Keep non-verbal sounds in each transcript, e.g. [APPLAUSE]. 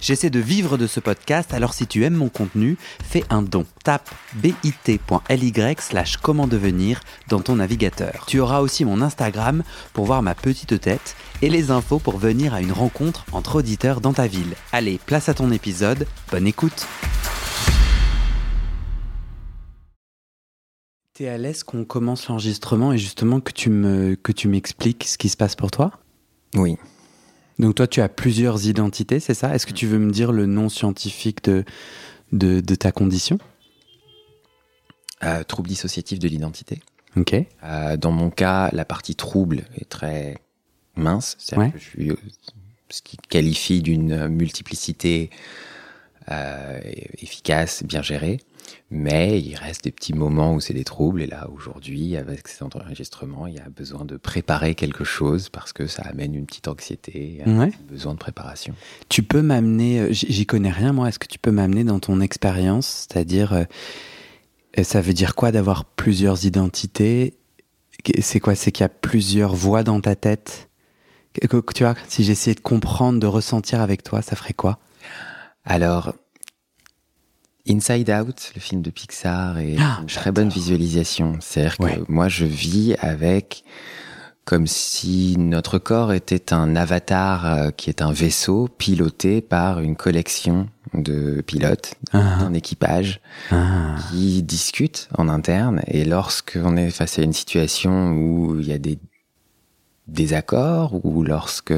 J'essaie de vivre de ce podcast, alors si tu aimes mon contenu, fais un don. Tape bit.ly slash comment devenir dans ton navigateur. Tu auras aussi mon Instagram pour voir ma petite tête et les infos pour venir à une rencontre entre auditeurs dans ta ville. Allez, place à ton épisode, bonne écoute T'es à l'aise qu'on commence l'enregistrement et justement que tu me que tu m'expliques ce qui se passe pour toi? Oui. Donc toi, tu as plusieurs identités, c'est ça? Est-ce que tu veux me dire le nom scientifique de, de, de ta condition? Euh, trouble dissociatif de l'identité. Ok. Euh, dans mon cas, la partie trouble est très mince. C'est-à-dire Ouais. que je suis euh, ce qui qualifie d'une multiplicité euh, efficace, bien gérée. Mais il reste des petits moments où c'est des troubles. Et là, aujourd'hui, avec cet enregistrement, il y a besoin de préparer quelque chose parce que ça amène une petite anxiété, un Ouais. petit besoin de préparation. Tu peux m'amener, euh, j'y connais rien moi, est-ce que tu peux m'amener dans ton expérience? C'est-à-dire, euh, ça veut dire quoi d'avoir plusieurs identités? C'est quoi? C'est qu'il y a plusieurs voix dans ta tête? Tu vois, si j'essayais de comprendre, de ressentir avec toi, ça ferait quoi? Alors, Inside Out, le film de Pixar, est Ah, une très bonne visualisation. C'est-à-dire que moi, je vis avec comme si notre corps était un avatar euh, qui est un vaisseau piloté par une collection de pilotes, Ah, un équipage ah, qui discutent en interne. Et lorsqu'on est face à une situation où il y a des désaccords ou lorsque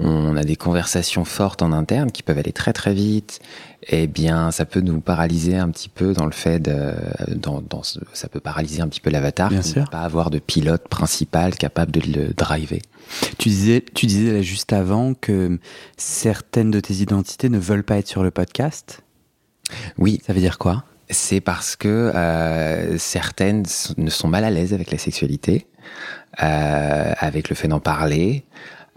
on a des conversations fortes en interne qui peuvent aller très très vite, eh bien, ça peut nous paralyser un petit peu dans le fait de, dans, ça peut paralyser un petit peu l'avatar, ne pas avoir de pilote principal capable de le driver. Tu disais, tu disais là juste avant que certaines de tes identités ne veulent pas être sur le podcast. Oui, Ça veut dire quoi? C'est parce que euh, certaines ne sont mal à l'aise avec la sexualité, euh, avec le fait d'en parler,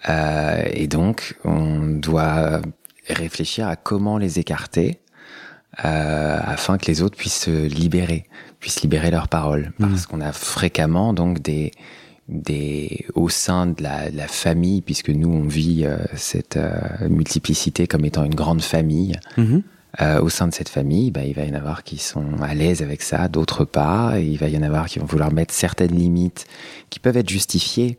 euh, et donc on doit réfléchir à comment les écarter euh, afin que les autres puissent se libérer, puissent libérer leurs paroles, parce qu'on a fréquemment donc des des au sein de la, de la famille, puisque nous on vit euh, cette euh, multiplicité comme étant une grande famille. Mhm. Euh, au sein de cette famille, bah, il va y en avoir qui sont à l'aise avec ça, d'autres pas. Et il va y en avoir qui vont vouloir mettre certaines limites qui peuvent être justifiées,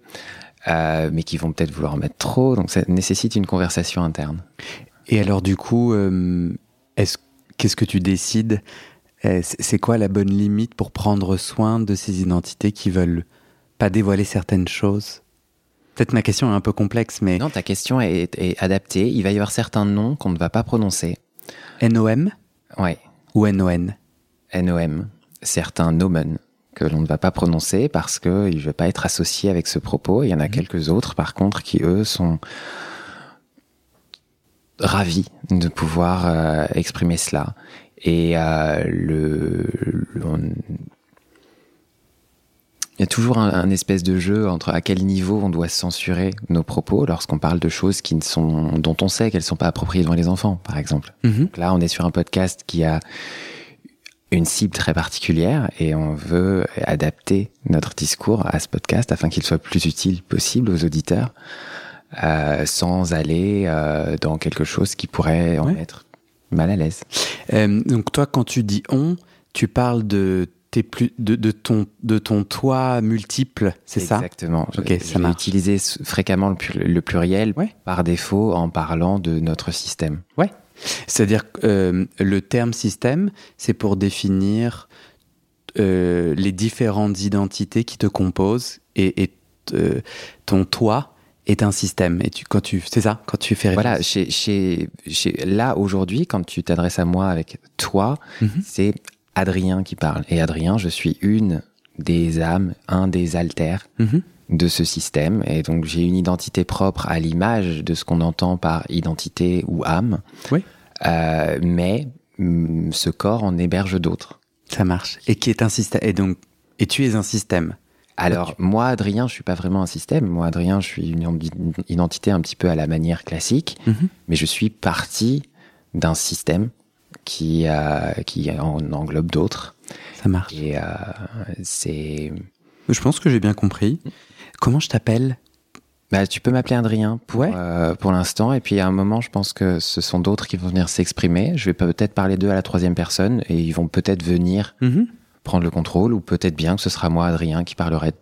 euh, mais qui vont peut-être vouloir en mettre trop. Donc ça nécessite une conversation interne. Et alors du coup, euh, est-ce qu'est-ce que tu décides? Euh, C'est c'est quoi la bonne limite pour prendre soin de ces identités qui veulent pas dévoiler certaines choses? Peut-être ma question est un peu complexe, mais Non, ta question est, est adaptée. Il va y avoir certains noms qu'on ne va pas prononcer. NOM Ouais, ou NON NOM. Certains nomen que l'on ne va pas prononcer parce que il ne veut pas être associé avec ce propos. Il y en a quelques autres, par contre, qui eux sont ravis de pouvoir euh, exprimer cela. Et euh, le, le- on- il y a toujours un, un espèce de jeu entre à quel niveau on doit censurer nos propos lorsqu'on parle de choses qui ne sont, dont on sait qu'elles ne sont pas appropriées devant les enfants, par exemple. Mhm. Donc là, on est sur un podcast qui a une cible très particulière et on veut adapter notre discours à ce podcast afin qu'il soit plus utile possible aux auditeurs, euh, sans aller euh, dans quelque chose qui pourrait en Ouais. mettre mal à l'aise. Euh, donc toi, quand tu dis on, tu parles de tes plus de, de ton de ton toi multiple, c'est ça? Exactement. Ok, Je- ça marche. utiliser fréquemment le, pluriel Ouais. par défaut en parlant de notre système. Ouais. C'est-à-dire que euh, le terme système, c'est pour définir euh, les différentes identités qui te composent et, et euh, ton toi est un système. Et tu, quand tu, c'est ça, quand tu fais Voilà, référence. chez, chez, chez, là aujourd'hui, quand tu t'adresses à moi avec toi, Mhm. c'est Adrien qui parle. Et Adrien, je suis une des âmes, un des altères Mhm. De ce système. Et donc j'ai une identité propre à l'image de ce qu'on entend par identité ou âme. Oui. Euh, mais mm, ce corps en héberge d'autres. Ça marche. Et qui est un système. Et donc, et tu es un système. Alors, moi, Adrien, je suis pas vraiment un système. Moi, Adrien, je suis une identité un petit peu à la manière classique, Mhm. mais je suis parti d'un système qui, euh, qui en englobe d'autres. Ça marche. Et euh, c'est. Je pense que j'ai bien compris. Comment je t'appelle? Bah, tu peux m'appeler Adrien pour, Ouais. euh, pour l'instant. Et puis à un moment, je pense que ce sont d'autres qui vont venir s'exprimer. Je vais peut-être parler d'eux à la troisième personne et ils vont peut-être venir Mhm. prendre le contrôle ou peut-être bien que ce sera moi, Adrien, qui parlerai de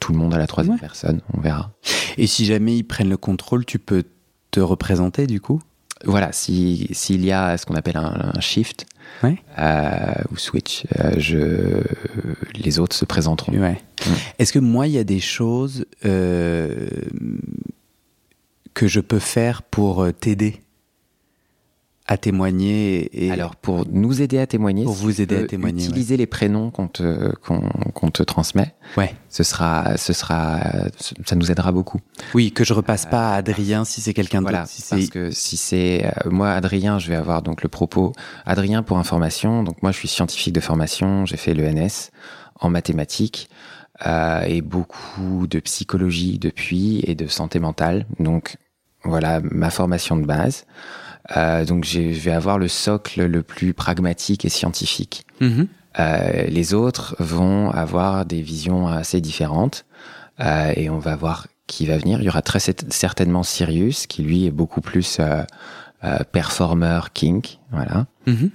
tout le monde à la troisième Ouais. personne. On verra. Et si jamais ils prennent le contrôle, tu peux te représenter du coup? Voilà, si- s'il y a ce qu'on appelle un, un shift Ouais. euh, ou switch, euh, je, les autres se présenteront. Ouais. Mm. Est-ce que moi, il y a des choses euh, que je peux faire pour t'aider? À témoigner et, Alors, pour nous aider à témoigner, Pour vous aider à témoigner, utiliser les prénoms qu'on te, qu'on, qu'on te transmet. ouais. Ce sera, ce sera, ça nous aidera beaucoup. Oui, que je repasse pas à Adrien si c'est quelqu'un d'autre. Voilà, si parce que si c'est euh, moi, Adrien, je vais avoir donc le propos. Adrien, pour information, donc moi, je suis scientifique de formation, j'ai fait l'ENS en mathématiques euh, et beaucoup de psychologie depuis et de santé mentale. Donc voilà ma formation de base. Euh, donc je vais avoir le socle le plus pragmatique et scientifique. Mhm. Euh, les autres vont avoir des visions assez différentes euh, et on va voir qui va venir. Il y aura très cer- certainement Sirius qui lui est beaucoup plus euh, performeur kink, voilà. Mhm.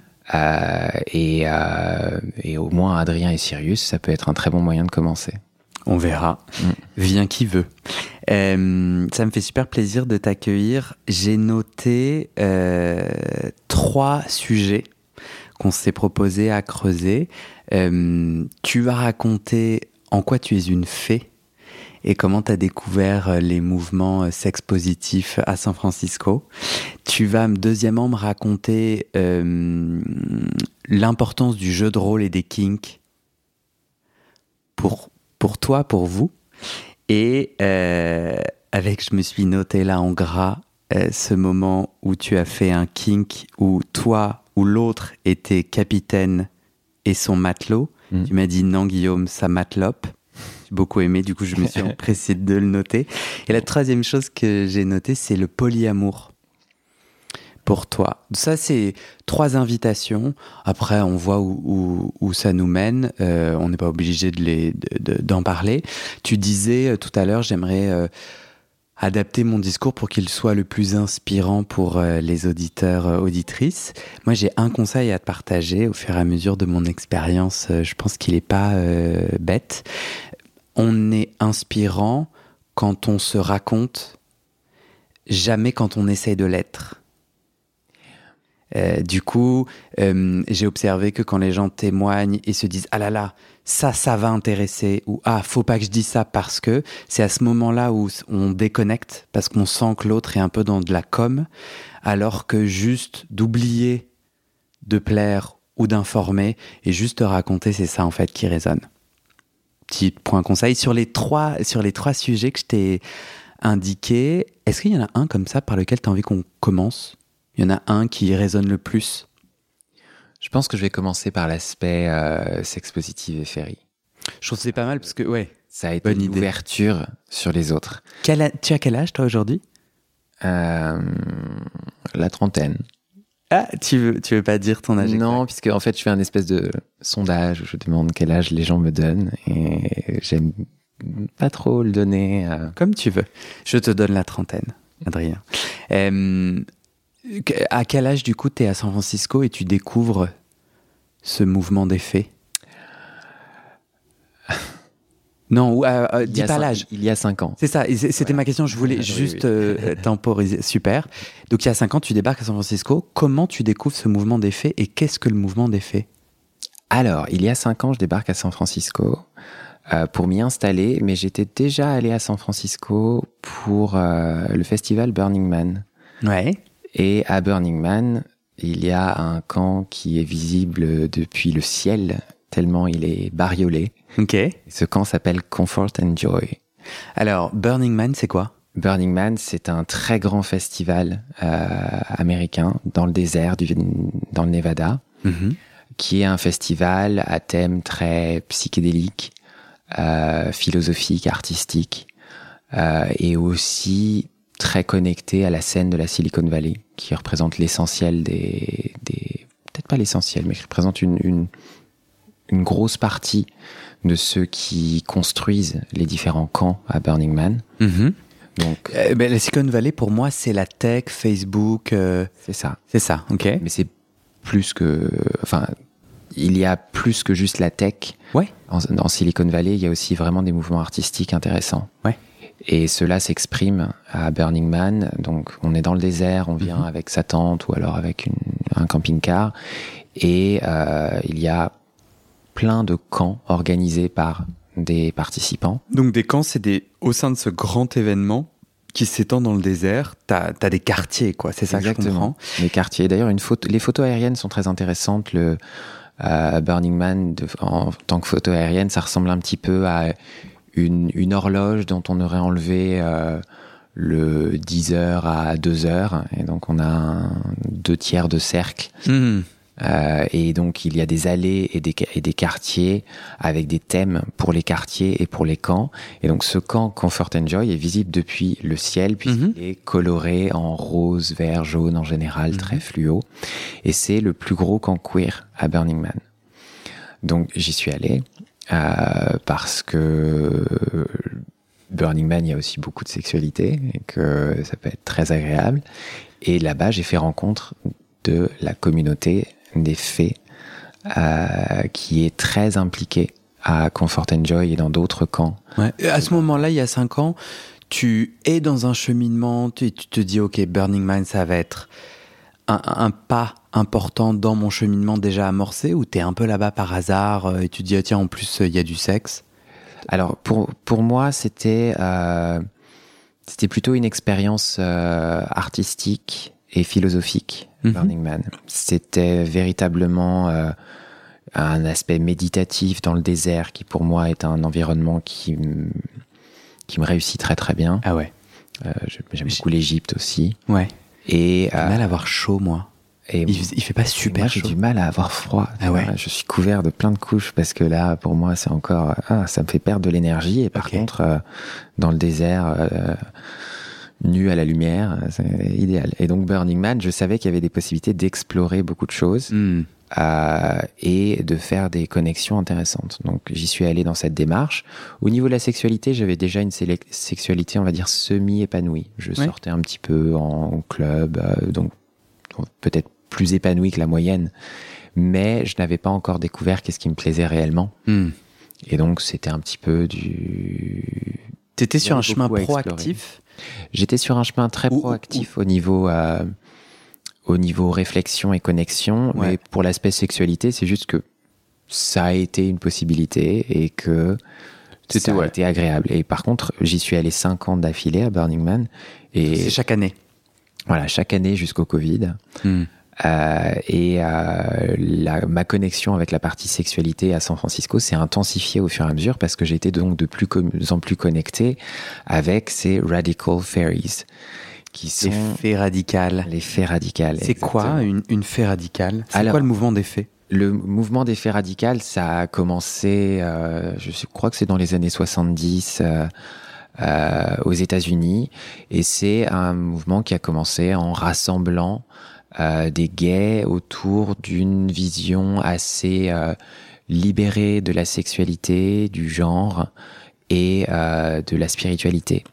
Et, euh, et au moins Adrien et Sirius, ça peut être un très bon moyen de commencer. On verra. Mm. Viens qui veut. Euh, ça me fait super plaisir de t'accueillir. J'ai noté euh, trois sujets qu'on s'est proposé à creuser. Euh, tu as raconté en quoi tu es une fée et comment tu as découvert les mouvements sex positifs à San Francisco. Tu vas deuxièmement me raconter l'importance du jeu de rôle et des kinks pour, pour toi, pour vous. Et euh, avec, je me suis noté là en gras, euh, ce moment où tu as fait un kink où toi ou l'autre était capitaine et son matelot. Mhm. Tu m'as dit non, Guillaume, ça matelope. J'ai beaucoup aimé, du coup, je me suis [LAUGHS] empressé de le noter. Et la troisième chose que j'ai notée, c'est le polyamour pour toi. Ça, c'est trois invitations. Après, on voit où, ça nous mène. Euh, on n'est pas obligé de les- de- de- d'en parler. Tu disais euh, tout à l'heure, j'aimerais euh, adapter mon discours pour qu'il soit le plus inspirant pour les auditeurs, auditrices. Moi, j'ai un conseil à te partager au fur et à mesure de mon expérience. Je pense qu'il n'est pas bête. On est inspirant quand on se raconte, jamais quand on essaye de l'être. Euh, du coup, euh, j'ai observé que quand les gens témoignent et se disent ah là là, ça, ça va intéresser ou ah, faut pas que je dise ça parce que c'est à ce moment-là où on déconnecte parce qu'on sent que l'autre est un peu dans de la com, alors que juste d'oublier de plaire ou d'informer et juste de raconter, c'est ça en fait qui résonne. Petit point conseil sur les trois sur les trois sujets que je t'ai indiqués. Est-ce qu'il y en a un comme ça par lequel tu as envie qu'on commence? Il y en a un qui résonne le plus Je pense que je vais commencer par l'aspect euh, sex positive et ferry. Je trouve que c'est pas mal parce que, ouais. Ça a été Bonne une idée. ouverture sur les autres. Quel a- tu as quel âge toi aujourd'hui? Euh, la trentaine. Ah, tu veux, tu veux pas dire ton âge Non, puisque en fait, je fais un espèce de sondage où je demande quel âge les gens me donnent et j'aime pas trop le donner. euh. Comme tu veux. Je te donne la trentaine, Adrien. Euh, à quel âge, du coup, tu es à San Francisco et tu découvres ce mouvement des fées? [LAUGHS] Non, euh, euh, dis pas l'âge. Il y a cinq ans. C'est ça, c'était ma question, je voulais Oui, juste oui. euh, [LAUGHS] temporiser. Super. Donc il y a 5 ans, tu débarques à San Francisco. Comment tu découvres ce mouvement des fées et qu'est-ce que le mouvement des fées? Alors, il y a cinq ans, je débarque à San Francisco euh, pour m'y installer, mais j'étais déjà allé à San Francisco pour le festival Burning Man. Ouais. Et à Burning Man, il y a un camp qui est visible depuis le ciel, tellement il est bariolé. Ok. Ce camp s'appelle Comfort and Joy. Alors, Burning Man, c'est quoi? Burning Man, c'est un très grand festival euh, américain dans le désert, du, dans le Nevada, Mhm. qui est un festival à thème très psychédélique, euh, philosophique, artistique, euh, et aussi très connecté à la scène de la Silicon Valley, qui représente l'essentiel des, des peut-être pas l'essentiel, mais qui représente une, une, une grosse partie de ceux qui construisent les différents camps à Burning Man. Mhm. Donc, Euh, ben, la Silicon Valley, pour moi, c'est la tech, Facebook. euh, c'est ça. c'est ça, ok Mais c'est plus que, enfin, il y a plus que juste la tech. Ouais. En, en Silicon Valley, il y a aussi vraiment des mouvements artistiques intéressants. Ouais. Et cela s'exprime à Burning Man. Donc, on est dans le désert, on vient Mhm. avec sa tente ou alors avec une- un camping-car. Et euh, il y a plein de camps organisés par des participants. Donc des camps, c'est des au sein de ce grand événement qui s'étend dans le désert. T'as as des quartiers, quoi. C'est ça que je comprends. Les quartiers. D'ailleurs, une photo, les photos aériennes sont très intéressantes. Le euh, Burning Man, de- en tant que photo aérienne, ça ressemble un petit peu à une, une horloge dont on aurait enlevé euh, le 10 heures à 2 heures. Et donc, on a un, deux tiers de cercle. Mhm. Euh, et donc, il y a des allées et des, et des quartiers avec des thèmes pour les quartiers et pour les camps. Et donc, ce camp Comfort and Joy est visible depuis le ciel, puisqu'il Mhm. est coloré en rose, vert, jaune en général, très fluo. Et c'est le plus gros camp queer à Burning Man. Donc, j'y suis allé euh, parce que Burning Man, il y a aussi beaucoup de sexualité et que ça peut être très agréable. Et là-bas, j'ai fait rencontre de la communauté des fées euh, qui est très impliquée à Comfort and Joy et dans d'autres camps. À ce moment-là, il y a cinq ans, tu es dans un cheminement, tu, tu te dis, ok, Burning Man, ça va être un pas important dans mon cheminement déjà amorcé, ou tu es un peu là-bas par hasard euh, et tu te dis, ah, tiens, en plus, euh, il y a du sexe? Alors pour pour moi, c'était euh, c'était plutôt une expérience euh, artistique et philosophique. Mhm. Burning Man, c'était véritablement euh, un aspect méditatif dans le désert qui pour moi est un environnement qui qui me réussit très très bien. Ah ouais. J'aime beaucoup l'Égypte aussi. Ouais. Et, J'ai mal à avoir chaud, moi. Et Il, il fait pas super moi, j'ai du mal à avoir froid. Ah ouais. Je suis couvert de plein de couches parce que là, pour moi, c'est encore, ah, ça me fait perdre de l'énergie. Et par contre, euh, dans le désert, euh, nu à la lumière, c'est idéal. Et donc, Burning Man, je savais qu'il y avait des possibilités d'explorer beaucoup de choses Hmm. euh, et de faire des connexions intéressantes. Donc, j'y suis allé dans cette démarche. Au niveau de la sexualité, j'avais déjà une sexualité, on va dire, semi-épanouie. Je Ouais. sortais un petit peu en club, euh, donc peut-être plus épanouie que la moyenne, mais je n'avais pas encore découvert qu'est-ce qui me plaisait réellement. Hmm. Et donc, c'était un petit peu du... T'étais sur un chemin proactif? J'étais sur un chemin très Ou- ou- proactif au niveau... euh, au niveau réflexion et connexion, Ouais. mais pour l'aspect sexualité, c'est juste que ça a été une possibilité et que C'était- ça a ouais. été agréable. Et par contre, j'y suis allé cinq ans d'affilée à Burning Man et C'est chaque année. Voilà chaque année jusqu'au Covid. Hmm. Euh, et euh, la- ma connexion avec la partie sexualité à San Francisco s'est intensifiée au fur et à mesure parce que j'étais donc de plus en plus connecté avec ces radical fairies qui sont Les faits radicales. les fées radicales. C'est quoi une, une fée radicale? C'est quoi le mouvement des faits Le mouvement des faits radicales, ça a commencé, euh, je crois que c'est dans les années 70 euh, euh, aux États-Unis, et c'est un mouvement qui a commencé en rassemblant euh, des gays autour d'une vision assez euh, libérée de la sexualité, du genre et euh, de la spiritualité.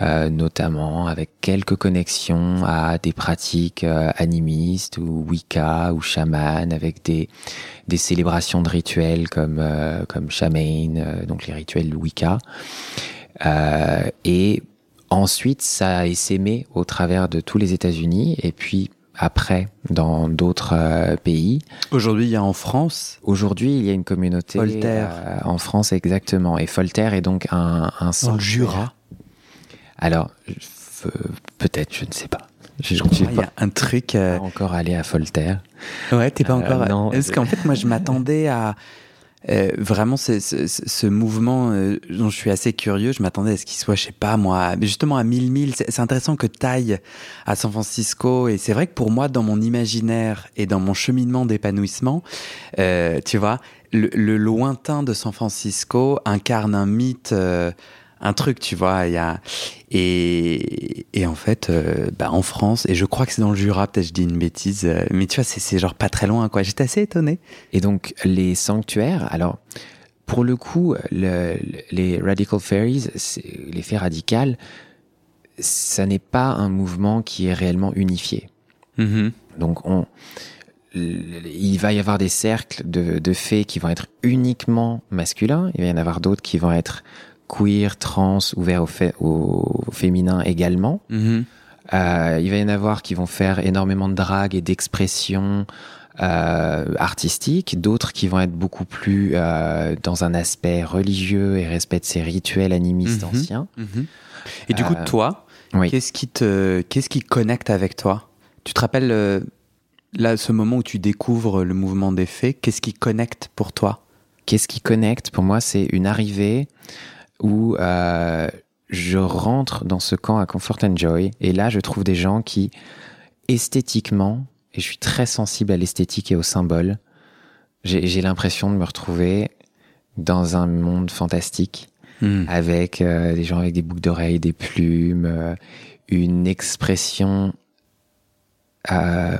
Euh, notamment avec quelques connexions à des pratiques euh, animistes ou Wicca ou chaman, avec des, des célébrations de rituels comme, euh, comme Shamain, euh, donc les rituels Wicca. Euh, et ensuite, ça a essaimé au travers de tous les États-Unis et puis après dans d'autres euh, pays. Aujourd'hui, il y a en France. Aujourd'hui, il y a une communauté Voltaire. euh, en France exactement. Et Voltaire est donc un, un Dans le. Jura. Alors, peut-être, je ne sais pas. Je il y pas a un truc. euh, encore allé à Voltaire. Ouais, t'es pas Euh, encore. non, Parce qu'en fait, moi, je m'attendais à euh, vraiment ce, ce, mouvement euh, dont je suis assez curieux. Je m'attendais à ce qu'il soit, je sais pas moi, mais justement à 1000 milles. C'est c'est intéressant que taille à San Francisco. Et c'est vrai que pour moi, dans mon imaginaire et dans mon cheminement d'épanouissement, euh, tu vois, le, le lointain de San Francisco incarne un mythe, euh, un truc, tu vois. Il y a, et, et en fait, euh, bah, en France, et je crois que c'est dans le Jura, peut-être je dis une bêtise, euh, mais tu vois, c'est c'est genre pas très loin, quoi. J'étais assez étonné. Et donc, les sanctuaires, alors, pour le coup, le- le- les Radical Fairies, les fées radicales, ça n'est pas un mouvement qui est réellement unifié. Mhm. Donc, on, il va y avoir des cercles de, de fées qui vont être uniquement masculins. Il va y en avoir d'autres qui vont être queer, trans, ouverts au, au féminin également. Mhm. Euh, il va y en avoir qui vont faire énormément de drague et d'expression euh, artistique, d'autres qui vont être beaucoup plus euh, dans un aspect religieux et respect de ces rituels animistes Mhm. anciens. Mhm. Et du coup, Euh, toi, oui. qu'est-ce qui te, qu'est-ce qui connecte avec toi? Tu te rappelles là ce moment où tu découvres le mouvement des fées? Qu'est-ce qui connecte pour toi? Qu'est-ce qui connecte? Pour moi, c'est une arrivée où euh, je rentre dans ce camp à Comfort and Joy et là, je trouve des gens qui, esthétiquement, et je suis très sensible à l'esthétique et aux symboles, j'ai l'impression de me retrouver dans un monde fantastique Hmm. avec euh, des gens avec des boucles d'oreilles, des plumes, euh, une expression euh,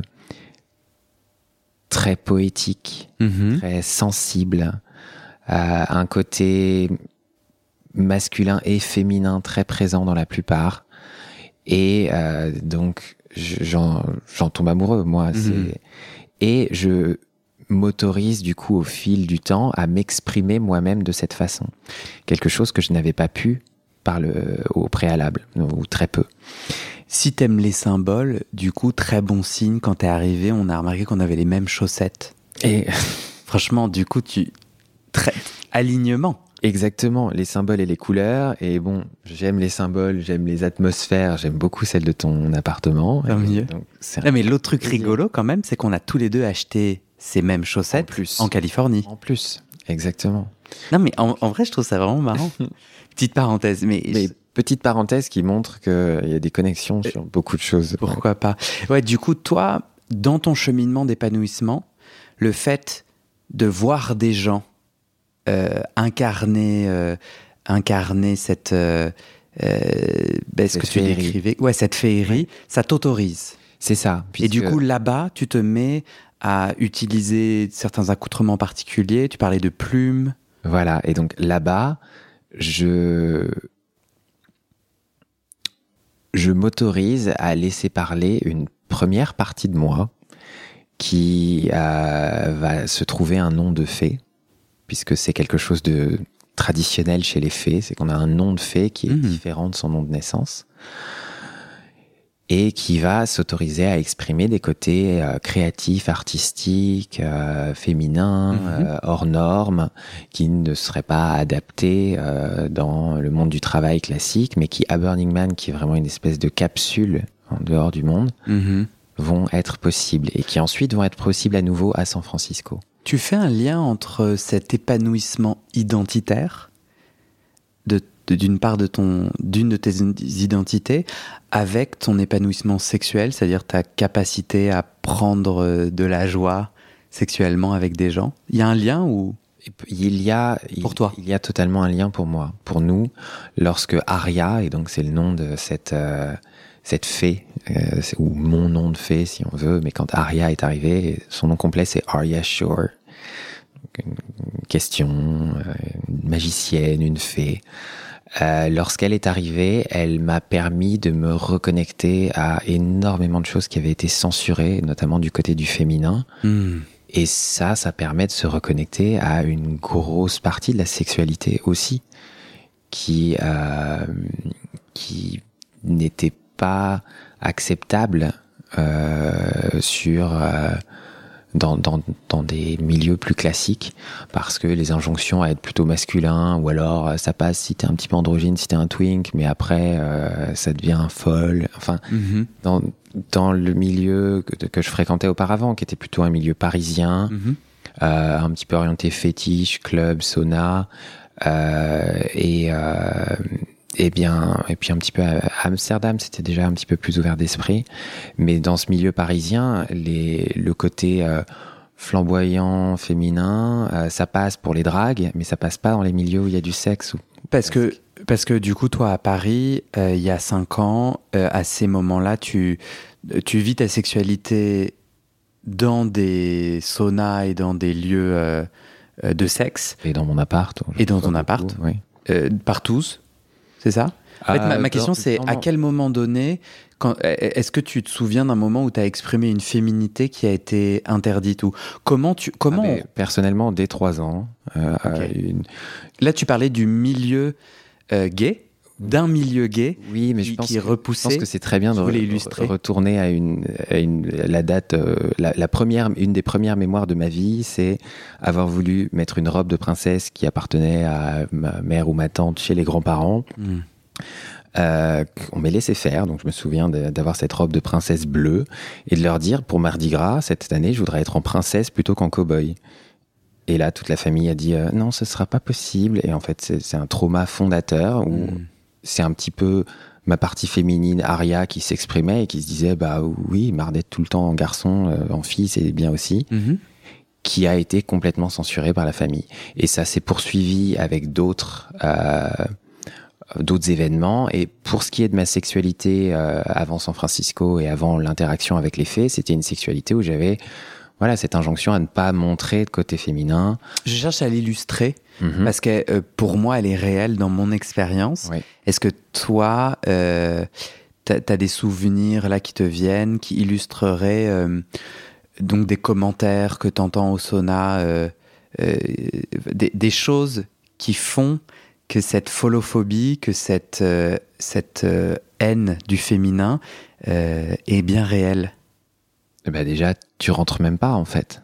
très poétique, Mhm. très sensible, un côté masculin et féminin très présent dans la plupart. Et euh, donc, je- j'en j'en tombe amoureux, moi. Mhm. c'est Et je m'autorise du coup au fil du temps à m'exprimer moi-même de cette façon. Quelque chose que je n'avais pas pu par le, au préalable, ou très peu. Si t'aimes les symboles, du coup, très bon signe quand t'es arrivé, on a remarqué qu'on avait les mêmes chaussettes. Et Franchement, du coup, tu très alignement. Exactement, les symboles et les couleurs. Et bon, j'aime les symboles, j'aime les atmosphères, j'aime beaucoup celle de ton appartement. Donc, un- Non, mais l'autre truc rigolo quand même, c'est qu'on a tous les deux acheté ces mêmes chaussettes En plus. en Californie. En plus, exactement. Non, mais en, en vrai, je trouve ça vraiment marrant. [LAUGHS] Petite parenthèse, mais, Mais petite parenthèse qui montre qu'il y a des connexions sur beaucoup de choses. pourquoi pas Ouais, du coup, toi, dans ton cheminement d'épanouissement, le fait de voir des gens euh, incarner, euh, incarner cette, euh, euh, ben, ce que tu féerie. décrivais, ouais, cette féerie, ça t'autorise. C'est ça. Et du coup, là-bas, tu te mets à utiliser certains accoutrements particuliers. Tu parlais de plumes. Voilà, et donc là-bas, je je m'autorise à laisser parler une première partie de moi qui euh, va se trouver un nom de fée, puisque c'est quelque chose de traditionnel chez les fées, c'est qu'on a un nom de fée qui est Mhm. différent de son nom de naissance et qui va s'autoriser à exprimer des côtés euh, créatifs, artistiques, euh, féminins, Mhm. euh, hors normes, qui ne seraient pas adaptés dans le monde du travail classique, mais qui, à Burning Man, qui est vraiment une espèce de capsule en dehors du monde, vont être possibles et qui ensuite vont être possibles à nouveau à San Francisco. Tu fais un lien entre cet épanouissement identitaire de de- d'une part de ton d'une de tes identités avec ton épanouissement sexuel, c'est-à-dire ta capacité à prendre euh, de la joie sexuellement avec des gens. Il y a un lien ou? Il y a, il, Pour toi. il y a totalement un lien pour moi, pour nous, lorsque Aria, et donc c'est le nom de cette euh, cette fée, euh, ou mon nom de fée si on veut, mais quand Aria est arrivée, son nom complet c'est Arya Shore. Une question, euh, une magicienne, une fée. Euh, Lorsqu'elle est arrivée, elle m'a permis de me reconnecter à énormément de choses qui avaient été censurées, notamment du côté du féminin. Hmm. Et ça, ça permet de se reconnecter à une grosse partie de la sexualité aussi, qui, euh, qui n'était pas acceptable euh, sur euh, dans, dans, dans des milieux plus classiques, parce que les injonctions à être plutôt masculin, ou alors euh, ça passe si t'es un petit peu androgyne, si t'es un twink, mais après euh, ça devient folle. Enfin, Mhm. dans, dans le milieu que, que je fréquentais auparavant, qui était plutôt un milieu parisien, Mhm. euh, un petit peu orienté fétiche, club, sauna, euh, et, et bien, et puis un petit peu à Amsterdam, c'était déjà un petit peu plus ouvert d'esprit. Mais dans ce milieu parisien, les, le côté euh, flamboyant, féminin, euh, ça passe pour les dragues, mais ça passe pas dans les milieux où il y a du sexe. Parce que, parce que du coup, toi, à Paris, euh, il y a cinq ans, à ces moments-là, tu, tu vis ta sexualité dans des saunas et dans des lieux de sexe. Et dans mon appart. Et dans ton appart. Oui. par tous, c'est ça? En fait, ma, question, c'est à quel moment donné, est-ce que tu te souviens d'un moment où tu as exprimé une féminité qui a été interdite ou comment tu comment ah, personnellement dès trois ans. Euh, Là, tu parlais du milieu euh, gay? D'un milieu gay oui, mais qui, je pense qui repoussé. Je pense que c'est très bien de retourner à une, une la date, euh, la, première, une des premières mémoires de ma vie, c'est avoir voulu mettre une robe de princesse qui appartenait à ma mère ou ma tante chez les grands-parents. Hmm. Euh, on m'ait laissé faire, donc je me souviens d'avoir cette robe de princesse bleue et de leur dire pour Mardi Gras cette année, je voudrais être en princesse plutôt qu'en cow-boy. Et là, toute la famille a dit euh, non, ce sera pas possible. Et en fait, c'est un trauma fondateur où hmm. C'est un petit peu ma partie féminine, Aria, qui s'exprimait et qui se disait bah oui, marre d'être tout le temps en garçon, euh, en fille, c'est bien aussi. Mhm. qui a été complètement censuré par la famille. Et ça s'est poursuivi avec d'autres d'autres événements. Et pour ce qui est de ma sexualité euh, avant San Francisco et avant l'interaction avec les faits, c'était une sexualité où j'avais voilà cette injonction à ne pas montrer de côté féminin. Je cherche à l'illustrer mhm. parce que euh, pour moi, elle est réelle dans mon expérience. Est-ce que toi, euh, tu as, des souvenirs là qui te viennent, qui illustreraient euh, donc des commentaires que tu entends au sauna, des, des, choses qui font que cette folophobie, que cette, euh, cette euh, haine du féminin euh, est bien réelle? Eh ben Déjà, tu rentres même pas en fait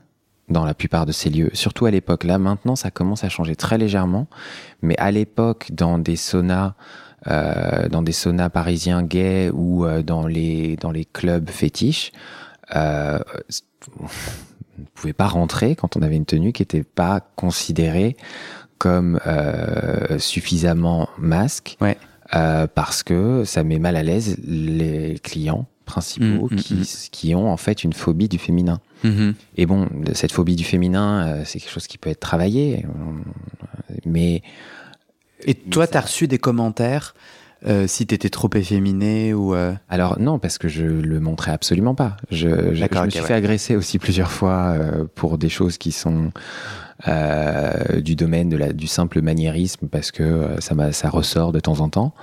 dans la plupart de ces lieux, surtout à l'époque. Là, maintenant, ça commence à changer très légèrement, mais à l'époque, dans des saunas, dans des saunas parisiens gays ou dans les dans les clubs fétiches, euh, on ne pouvait pas rentrer quand on avait une tenue qui n'était pas considérée comme euh, suffisamment masque euh, parce que ça met mal à l'aise les clients principaux mm, mm, qui, mm. qui, ont en fait une phobie du féminin. Mm-hmm. Et bon, cette phobie du féminin, euh, c'est quelque chose qui peut être travaillé, mais... Et toi, tu as reçu des commentaires euh, si tu étais trop efféminé ou euh Alors non, parce que je le montrais absolument pas. Je, je, me suis fait agresser aussi plusieurs fois euh, pour des choses qui sont du domaine de la, du simple maniérisme parce que euh, ça, ça ressort de temps en temps.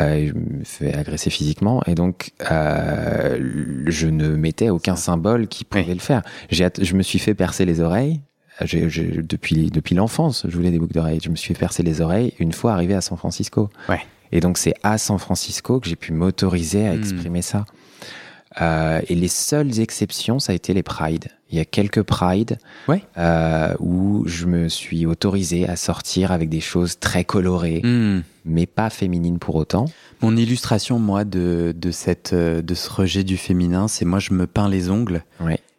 Euh, je me fais agresser physiquement et donc euh, je ne mettais aucun symbole qui pouvait le faire. Je me suis fait percer les oreilles. depuis depuis l'enfance, je voulais des boucles d'oreilles. Je me suis fait percer les oreilles une fois arrivé à San Francisco. Ouais. Et donc c'est à San Francisco que j'ai pu m'autoriser à hmm. exprimer ça. Euh, et les seules exceptions, ça a été les prides. Il y a quelques prides euh, où je me suis autorisé à sortir avec des choses très colorées, hmm. mais pas féminines pour autant. Mon illustration, moi, de, de, cette, euh, de ce rejet du féminin, c'est moi, je me peins les ongles.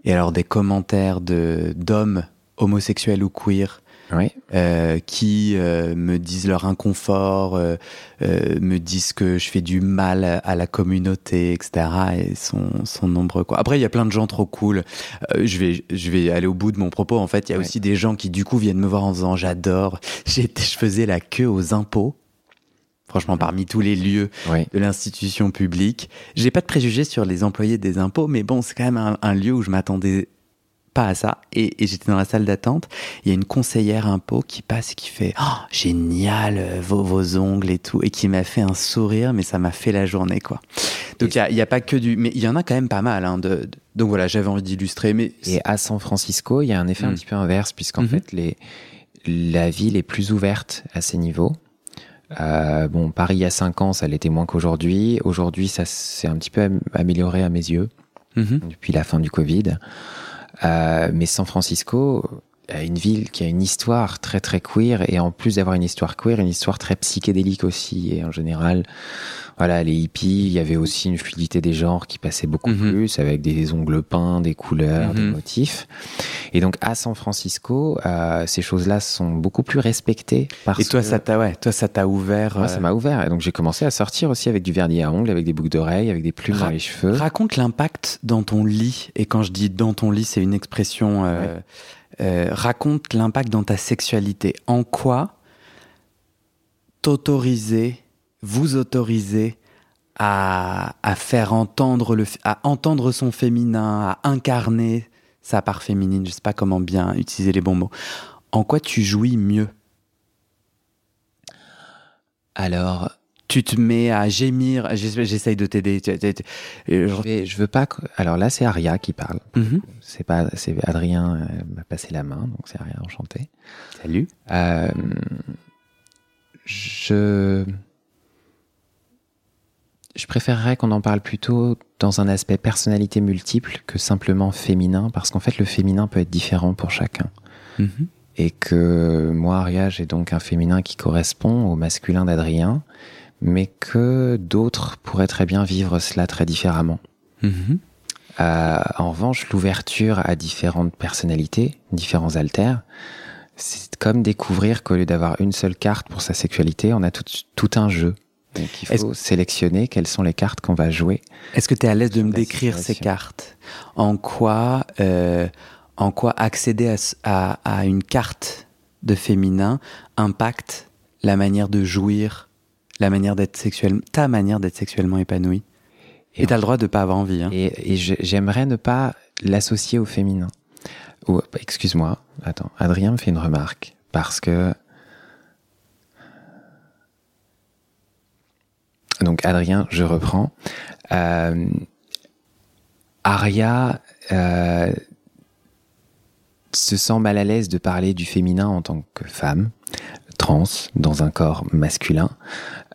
Et alors, des commentaires d'hommes homosexuels ou queer oui. euh, qui euh, me disent leur inconfort, euh, me disent que je fais du mal à la communauté, etc. Et sont, sont nombreux. Quoi. Après, il y a plein de gens trop cool. je, vais, je vais aller au bout de mon propos. En fait, il y a aussi des gens qui, du coup, viennent me voir en disant j'adore. [LAUGHS] Je faisais la queue aux impôts. Franchement, parmi tous les lieux de l'institution publique, j'ai pas de préjugés sur les employés des impôts, mais bon, c'est quand même un, un lieu où je m'attendais à ça. Et, j'étais dans la salle d'attente. Il y a une conseillère impôt qui passe et qui fait oh, génial euh, vos, vos, ongles et tout, et qui m'a fait un sourire, mais ça m'a fait la journée quoi. Donc il n'y a, pas que du, mais il y en a quand même pas mal. Hein, de, donc voilà, j'avais envie d'illustrer. Mais et à San Francisco, il y a un effet un mm. petit peu inverse puisqu'en mm-hmm. fait les la ville est plus ouverte à ces niveaux. Euh, bon, Paris il y a 5 ans, ça l'était moins qu'aujourd'hui. Aujourd'hui, ça s'est un petit peu amélioré à mes yeux mm-hmm. depuis la fin du Covid. Euh, mais San Francisco, une ville qui a une histoire très très queer et en plus d'avoir une histoire queer, une histoire très psychédélique aussi et en général, voilà, les hippies, il y avait aussi une fluidité des genres qui passait beaucoup mhm. plus avec des ongles peints, des couleurs, des mhm. motifs. Et donc à San Francisco, euh, ces choses-là sont beaucoup plus respectées. Parce Et toi, que- ça t'a ouais, toi, ça t'a ouvert. Moi, ça euh, m'a ouvert. Et donc j'ai commencé à sortir aussi avec du vernis à ongles, avec des boucles d'oreilles, avec des plumes Ra- dans les cheveux. Raconte l'impact dans ton lit. Et quand je dis dans ton lit, c'est une expression. euh, euh, raconte l'impact dans ta sexualité. En quoi t'autoriser, vous autoriser à, à faire entendre entendre son féminin, à incarner sa part féminine. Je sais pas comment bien utiliser les bons mots. En quoi tu jouis mieux? Alors, Tu te mets à gémir. j'essa- J'essaye de t'aider. Je, veux pas. que- Alors là, c'est Aria qui parle. Mhm. C'est pas, c'est Adrien euh, m'a passé la main, donc c'est Aria enchanté. Salut. Euh, je, je préférerais qu'on en parle plutôt dans un aspect personnalité multiple que simplement féminin, parce qu'en fait, le féminin peut être différent pour chacun. Mhm. Et que moi, Aria, j'ai donc un féminin qui correspond au masculin d'Adrien, mais que d'autres pourraient très bien vivre cela très différemment. Mhm. Euh, en revanche, l'ouverture à différentes personnalités, différents alters, c'est comme découvrir qu'au lieu d'avoir une seule carte pour sa sexualité, on a tout, tout un jeu. Donc il faut sélectionner quelles sont les cartes qu'on va jouer. Est-ce que tu es à l'aise de me décrire ces cartes? En quoi, euh, en quoi accéder à, ce- à- à une carte de féminin impacte la manière de jouir, la manière d'être ta manière d'être sexuellement épanouie Et tu as le droit de pas avoir envie. Hein. Et, j'aimerais ne pas l'associer au féminin. Ou, excuse-moi, attends, Adrien me fait une remarque parce que. Donc, Adrien, je reprends. Euh, Aria euh, se sent mal à l'aise de parler du féminin en tant que femme, trans, dans un corps masculin,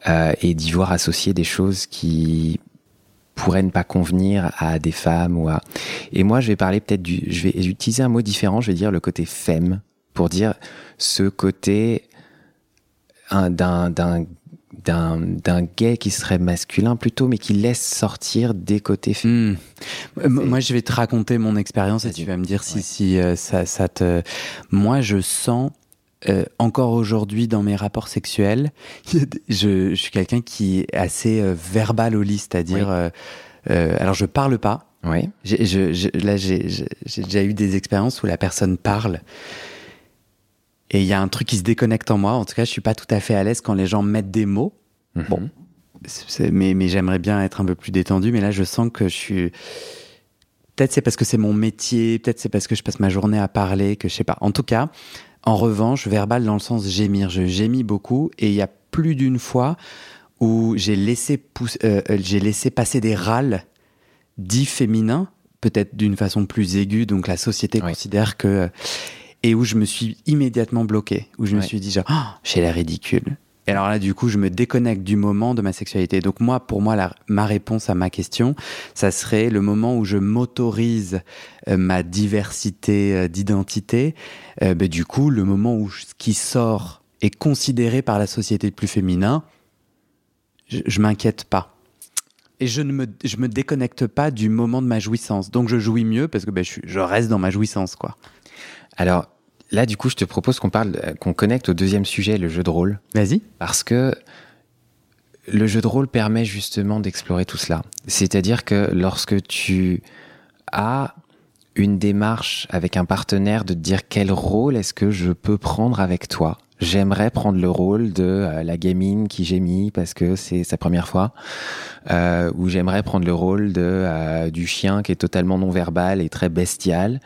euh, et d'y voir associer des choses qui pourraient ne pas convenir à des femmes ou à... Et moi, je vais parler peut-être du... Je vais utiliser un mot différent, je vais dire le côté femme, pour dire ce côté un- d'un d'un gay qui serait masculin plutôt, mais qui laisse sortir des côtés féminins. Hmm. Moi, je vais te raconter mon expérience et tu vas me dire si, si euh, ça, ça te. Moi, je sens. Euh, encore aujourd'hui dans mes rapports sexuels, [LAUGHS] je, je suis quelqu'un qui est assez euh, verbal au lit, c'est-à-dire, Oui. euh, alors je parle pas. Oui. J'ai- je- je- là, j'ai déjà eu des expériences où la personne parle et il y a un truc qui se déconnecte en moi. En tout cas, je suis pas tout à fait à l'aise quand les gens mettent des mots. Mhm. Bon. C'est- mais mais j'aimerais bien être un peu plus détendu. Mais là, je sens que je suis. Peut-être c'est parce que c'est mon métier, peut-être c'est parce que je passe ma journée à parler, que je sais pas. En tout cas, en revanche, verbal dans le sens gémir. Je gémis beaucoup et il y a plus d'une fois où j'ai laissé, pousse- euh, euh, j'ai laissé passer des râles dits féminins, peut-être d'une façon plus aiguë, donc la société Oui. considère que. Et où je me suis immédiatement bloqué, où je me suis dit, genre, Ah, j'ai l'air ridicule. Et alors là, du coup, je me déconnecte du moment de ma sexualité. Donc moi, pour moi, ma réponse à ma question, ça serait le moment où je m'autorise euh, ma diversité euh, d'identité. Euh, ben, du coup, le moment où ce qui sort est considéré par la société de plus féminin, je, m'inquiète pas. Et je ne me, je me déconnecte pas du moment de ma jouissance. Donc je jouis mieux parce que ben, je, je reste dans ma jouissance, quoi. Alors là, du coup, je te propose qu'on parle, euh, qu'on connecte au deuxième sujet, le jeu de rôle. Vas-y. Parce que le jeu de rôle permet justement d'explorer tout cela. C'est-à-dire que lorsque tu as une démarche avec un partenaire de te dire quel rôle est-ce que je peux prendre avec toi. J'aimerais prendre le rôle de euh, la gamine qui gémit parce que c'est sa première fois, euh, ou j'aimerais prendre le rôle de euh, du chien qui est totalement non verbal et très bestial.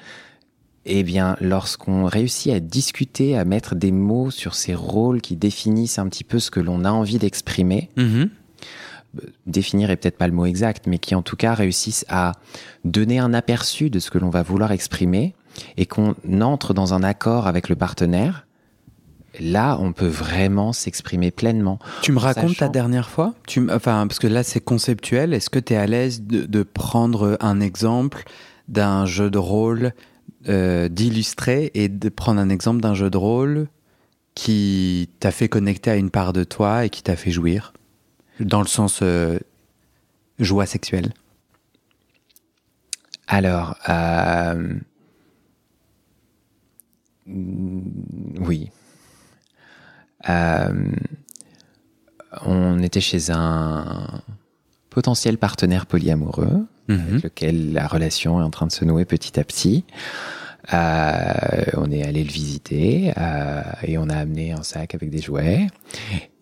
Eh bien, lorsqu'on réussit à discuter, à mettre des mots sur ces rôles qui définissent un petit peu ce que l'on a envie d'exprimer, définir est peut-être pas le mot exact, mais qui en tout cas réussissent à donner un aperçu de ce que l'on va vouloir exprimer et qu'on entre dans un accord avec le partenaire, là, on peut vraiment s'exprimer pleinement. Tu me racontes ta Sachant- dernière fois? Tu, Enfin, parce que là, c'est conceptuel. Est-ce que tu es à l'aise de, de prendre un exemple d'un jeu de rôle, euh, d'illustrer et de prendre un exemple d'un jeu de rôle qui t'a fait connecter à une part de toi et qui t'a fait jouir Dans le sens euh, joie sexuelle. Alors, euh, Oui. On était chez un potentiel partenaire polyamoureux Mhm. avec lequel la relation est en train de se nouer petit à petit. Euh, on est allé le visiter euh, et on a amené un sac avec des jouets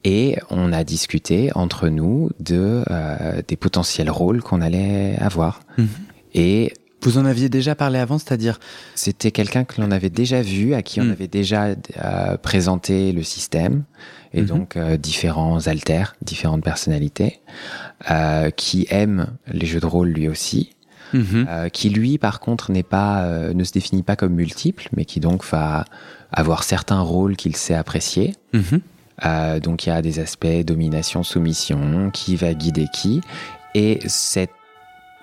et on a discuté entre nous de euh, des potentiels rôles qu'on allait avoir. Mhm. Et Vous en aviez déjà parlé avant, c'est-à-dire c'était quelqu'un que l'on avait déjà vu, à qui on Mm. avait déjà euh, présenté le système, et Mhm. donc euh, différents alters, différentes personnalités, euh, qui aime les jeux de rôle lui aussi, Mhm. euh, qui lui par contre n'est pas, euh, ne se définit pas comme multiple, mais qui donc va avoir certains rôles qu'il sait apprécier. Mhm. Euh, donc il y a des aspects domination, soumission, qui va guider qui. Et cette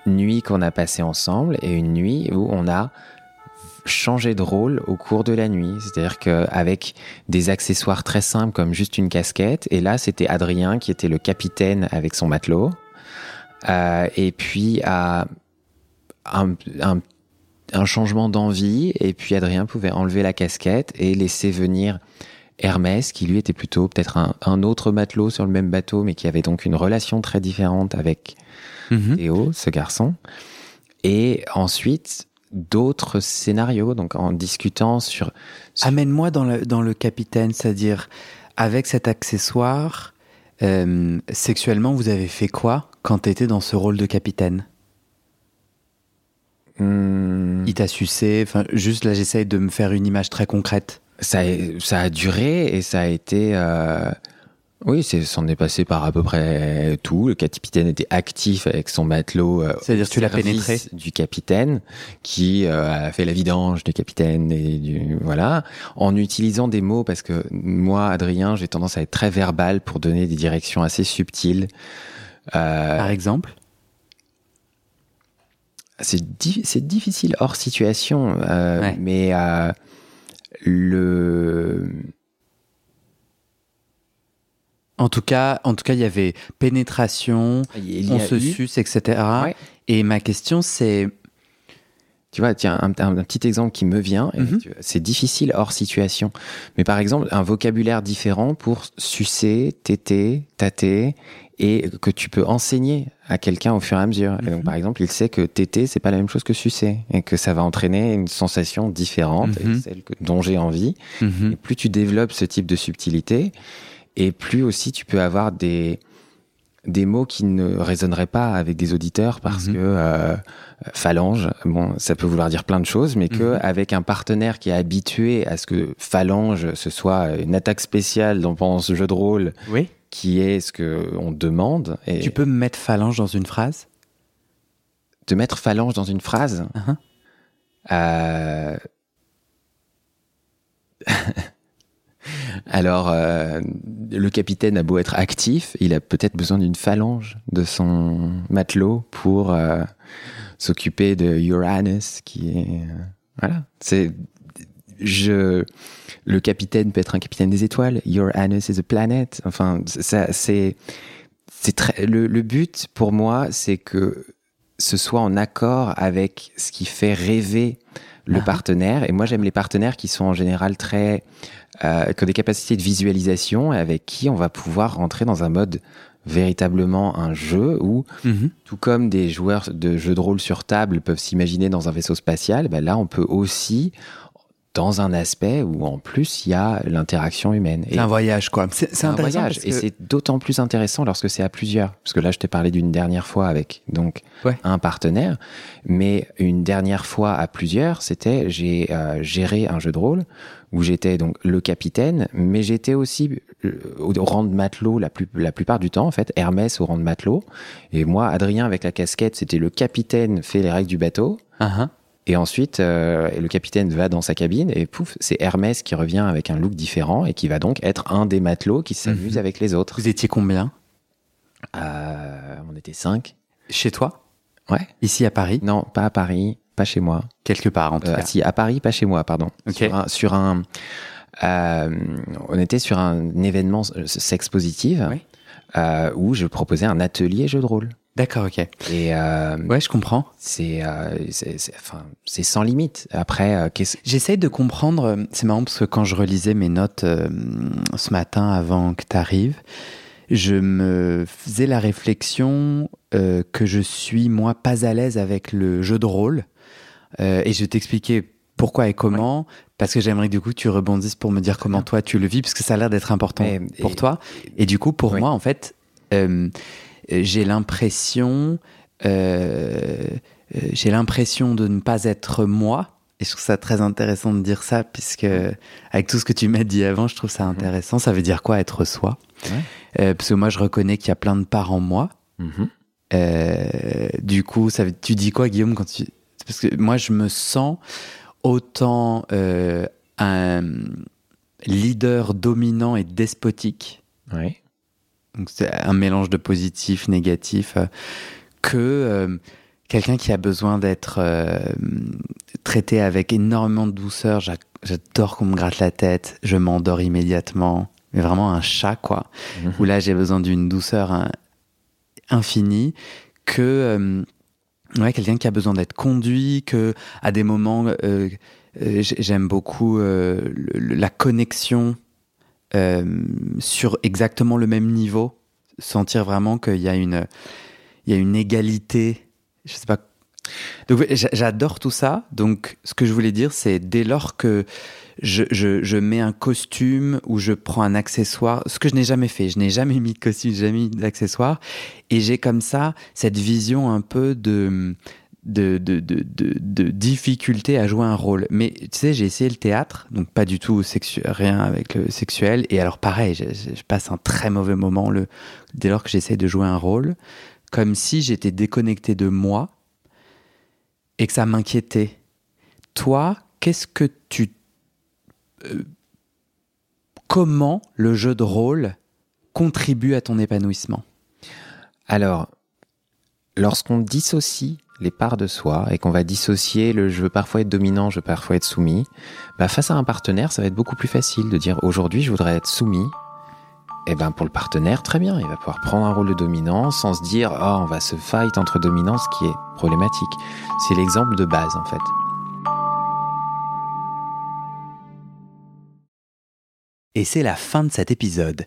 nuit qu'on a passée ensemble est une nuit où on a changé de rôle au cours de la nuit. C'est-à-dire qu'avec des accessoires très simples comme juste une casquette, et là c'était Adrien qui était le capitaine avec son matelot. Euh, et puis à un, un un changement d'envie et puis Adrien pouvait enlever la casquette et laisser venir Hermès qui lui était plutôt peut-être un autre matelot sur le même bateau mais qui avait donc une relation très différente avec Mhm. Théo, ce garçon. Et ensuite d'autres scénarios donc en discutant sur, sur- Amène-moi dans le, dans le capitaine, c'est-à-dire avec cet accessoire, euh, sexuellement, vous avez fait quoi quand tu étais dans ce rôle de capitaine? Hmm, Il t'a sucé, enfin, juste là, j'essaye de me faire une image très concrète. ça, a- ça a duré et ça a été. euh, oui, c'est, s'en est passé par à peu près tout. Le capitaine était actif avec son matelot. euh, C'est-à-dire tu l'as pénétré? Du capitaine, qui euh, a fait la vidange du capitaine et du voilà, en utilisant des mots parce que moi, Adrien, j'ai tendance à être très verbal pour donner des directions assez subtiles. Euh, Par exemple? C'est, di- c'est difficile hors situation, euh, Ouais. mais euh, le En tout cas, en tout cas, il y avait pénétration, il y on se eu- suce, etc. Ouais. Et ma question, c'est Tu vois, tiens, un, un- un petit exemple qui me vient, Mhm. c'est difficile hors situation. Mais par exemple, un vocabulaire différent pour sucer, téter, tâter, et que tu peux enseigner à quelqu'un au fur et à mesure. Et donc, Mhm. par exemple, il sait que téter, c'est pas la même chose que sucer, et que ça va entraîner une sensation différente, et celle que- dont j'ai envie. Mhm. Et plus tu développes ce type de subtilité, et plus aussi tu peux avoir des, des mots qui ne résonneraient pas avec des auditeurs parce Mhm. que euh, phalange, bon, ça peut vouloir dire plein de choses, mais que Mhm. avec un partenaire qui est habitué à ce que phalange ce soit une attaque spéciale dans pendant ce jeu de rôle, Oui. qui est ce que on demande, et Tu peux me mettre phalange dans une phrase? De mettre phalange dans une phrase? Mhm. Euh, [LAUGHS] Alors, euh, le capitaine a beau être actif, il a peut-être besoin d'une phalange de son matelot pour euh, s'occuper de Uranus, qui est euh, voilà. C'est je le capitaine peut être un capitaine des étoiles. Uranus is a planet. Enfin, ça c'est c'est très le, le but pour moi, c'est que ce soit en accord avec ce qui fait rêver le Ah. partenaire. Et moi, j'aime les partenaires qui sont en général très euh, qui ont des capacités de visualisation et avec qui on va pouvoir rentrer dans un mode véritablement un jeu où, Mhm. tout comme des joueurs de jeux de rôle sur table peuvent s'imaginer dans un vaisseau spatial, ben là, on peut aussi dans un aspect où en plus il y a l'interaction humaine. C'est un voyage, quoi. C'est un intéressant voyage et que- c'est d'autant plus intéressant lorsque c'est à plusieurs. Parce que là, je t'ai parlé d'une dernière fois avec donc Ouais. un partenaire, mais une dernière fois à plusieurs, c'était j'ai euh, géré un jeu de rôle où j'étais donc le capitaine, mais j'étais aussi euh, au rang de matelot la, plus, la plupart du temps en fait, Hermès au rang de matelot, et moi Adrien avec la casquette, c'était le capitaine fait les règles du bateau. Ah, ah. Et ensuite, euh, le capitaine va dans sa cabine et pouf, c'est Hermès qui revient avec un look différent et qui va donc être un des matelots qui s'amuse Mhm. avec les autres. Vous étiez combien? Euh, on était cinq. Chez toi? Ouais. Ici à Paris? Non, pas à Paris, pas chez moi. Quelque part, en tout Euh, cas. si, à Paris, pas chez moi, pardon. Ok. Sur un, sur un- euh, on était sur un événement sexe positive Oui. où je proposais un atelier jeu de rôle D'accord, ok. Et euh, Ouais, je comprends. c'est, euh, c'est, c'est- enfin, c'est sans limite. Après, euh, J'essaye de comprendre, euh, c'est marrant parce que quand je relisais mes notes ce matin avant que tu arrives, je me faisais la réflexion que je suis moi pas à l'aise avec le jeu de rôle et je vais t'expliquer pourquoi et comment parce que j'aimerais que du coup tu rebondisses pour me dire comment bien. toi tu le vis parce que ça a l'air d'être important Et- pour et- toi et du coup pour Oui. moi en fait euh, j'ai l'impression euh, euh, j'ai l'impression de ne pas être moi. Et je trouve ça très intéressant de dire ça, puisque avec tout ce que tu m'as dit avant, je trouve ça intéressant. Ça veut dire quoi être soi? Ouais. Euh, Parce que moi, je reconnais qu'il y a plein de parts en moi. Mhm. Euh, du coup, ça, tu dis quoi, Guillaume, quand tu... Parce que moi, je me sens autant euh, un leader dominant et despotique Ouais. Donc c'est un mélange de positif, négatif, euh, que euh, quelqu'un qui a besoin d'être euh, traité avec énormément de douceur. J'a- J'adore qu'on me gratte la tête, je m'endors immédiatement, mais vraiment un chat quoi. Mhm. Où là j'ai besoin d'une douceur hein, infinie, que euh, ouais quelqu'un qui a besoin d'être conduit, que à des moments euh, j'ai- j'aime beaucoup la connexion sur exactement le même niveau, sentir vraiment qu'il y a une, il y a une égalité. Je sais pas. Donc j'adore tout ça. Donc ce que je voulais dire, c'est dès lors que je, je, je mets un costume ou je prends un accessoire, ce que je n'ai jamais fait, je n'ai jamais mis de costume, jamais mis d'accessoire, et j'ai comme ça cette vision un peu de de, de, de, de, difficulté à jouer un rôle. Mais tu sais, j'ai essayé le théâtre, donc pas du tout rien avec le sexuel. Et alors pareil, je passe un très mauvais moment le, dès lors que j'essaie de jouer un rôle, comme si j'étais déconnecté de moi et que ça m'inquiétait. Toi, qu'est-ce que tu... euh, comment le jeu de rôle contribue à ton épanouissement? Alors, lorsqu'on dissocie les parts de soi et qu'on va dissocier le je veux parfois être dominant, je veux parfois être soumis, bah face à un partenaire, ça va être beaucoup plus facile de dire aujourd'hui je voudrais être soumis. Et ben pour le partenaire, très bien, il va pouvoir prendre un rôle de dominant sans se dire oh on va se fight entre dominants, ce qui est problématique. C'est l'exemple de base en fait. Et c'est la fin de cet épisode.